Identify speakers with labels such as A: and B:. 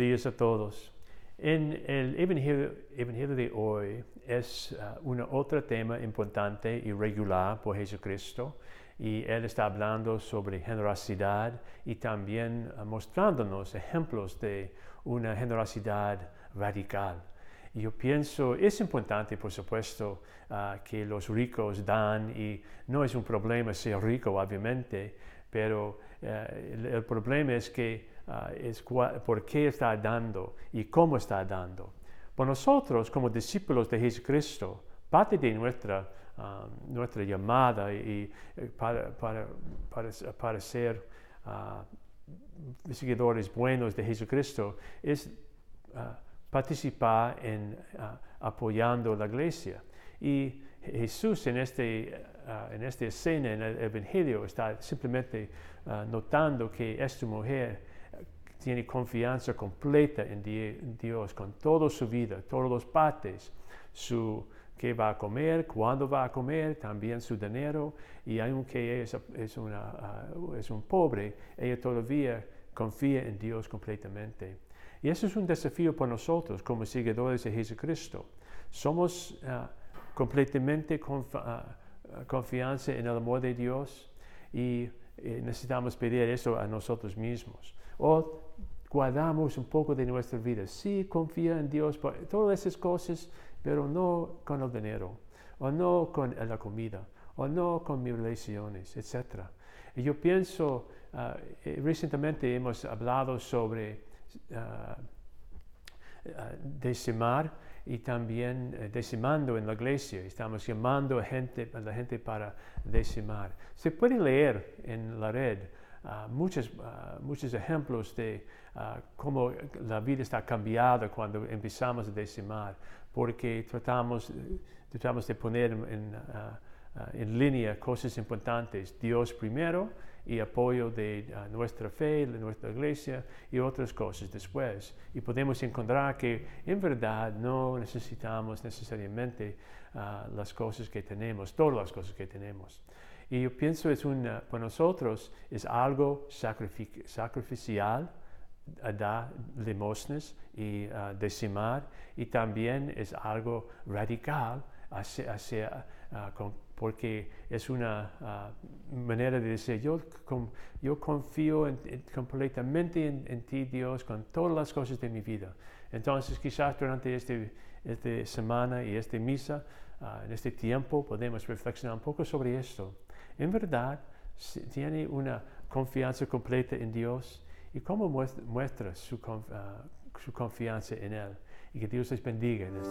A: días a todos. En el Evangelio, Evangelio de hoy es uh, un otro tema importante y regular por Jesucristo y Él está hablando sobre generosidad y también uh, mostrándonos ejemplos de una generosidad radical. Yo pienso, es importante, por supuesto, uh, que los ricos dan y no es un problema ser rico, obviamente, pero uh, el, problema es que es por qué está dando y cómo está dando. Por nosotros, como discípulos de Jesucristo, parte de nuestra, nuestra llamada y, eh, para, ser seguidores buenos de Jesucristo es participar en apoyando la iglesia. Y Jesús en, este, en esta escena, en el Evangelio, está simplemente notando que esta mujer tiene confianza completa en, Dios con toda su vida, todos los partes, su qué va a comer, cuándo va a comer, también su dinero, y aunque es, es, es un pobre, ella todavía confía en Dios completamente. Y eso es un desafío para nosotros como seguidores de Jesucristo. Somos uh, completamente uh, confianza en el amor de Dios y eh, necesitamos pedir eso a nosotros mismos. O guardamos un poco de nuestra vida. Sí, confía en Dios por todas esas cosas, pero no con el dinero, o no con la comida, o no con mis relaciones, etc. Yo pienso, uh, recientemente hemos hablado sobre uh, decimar y también uh, decimando en la iglesia. Estamos llamando a, gente, a la gente para decimar. Se puede leer en la red uh, muchos, muchos ejemplos de cómo la vida está cambiada cuando empezamos a decimar, porque tratamos, tratamos de poner en, en línea cosas importantes. Dios primero, y apoyo de uh, nuestra fe, de nuestra iglesia y otras cosas después. Y podemos encontrar que en verdad no necesitamos necesariamente uh, las cosas que tenemos, todas las cosas que tenemos. Y yo pienso es una, para nosotros es algo sacrific sacrificial dar limosnas y uh, decimar y también es algo radical hacia, hacia con porque es una ah, manera de decir, yo, yo confío completamente en, ti, Dios, con todas las cosas de mi vida. Entonces, quizás durante este, esta semana y esta misa, ah, en este tiempo, podemos reflexionar un poco sobre esto. En verdad, tiene una confianza completa en Dios y cómo muestra, su, ah, su, confianza en Él. Y que Dios les bendiga en este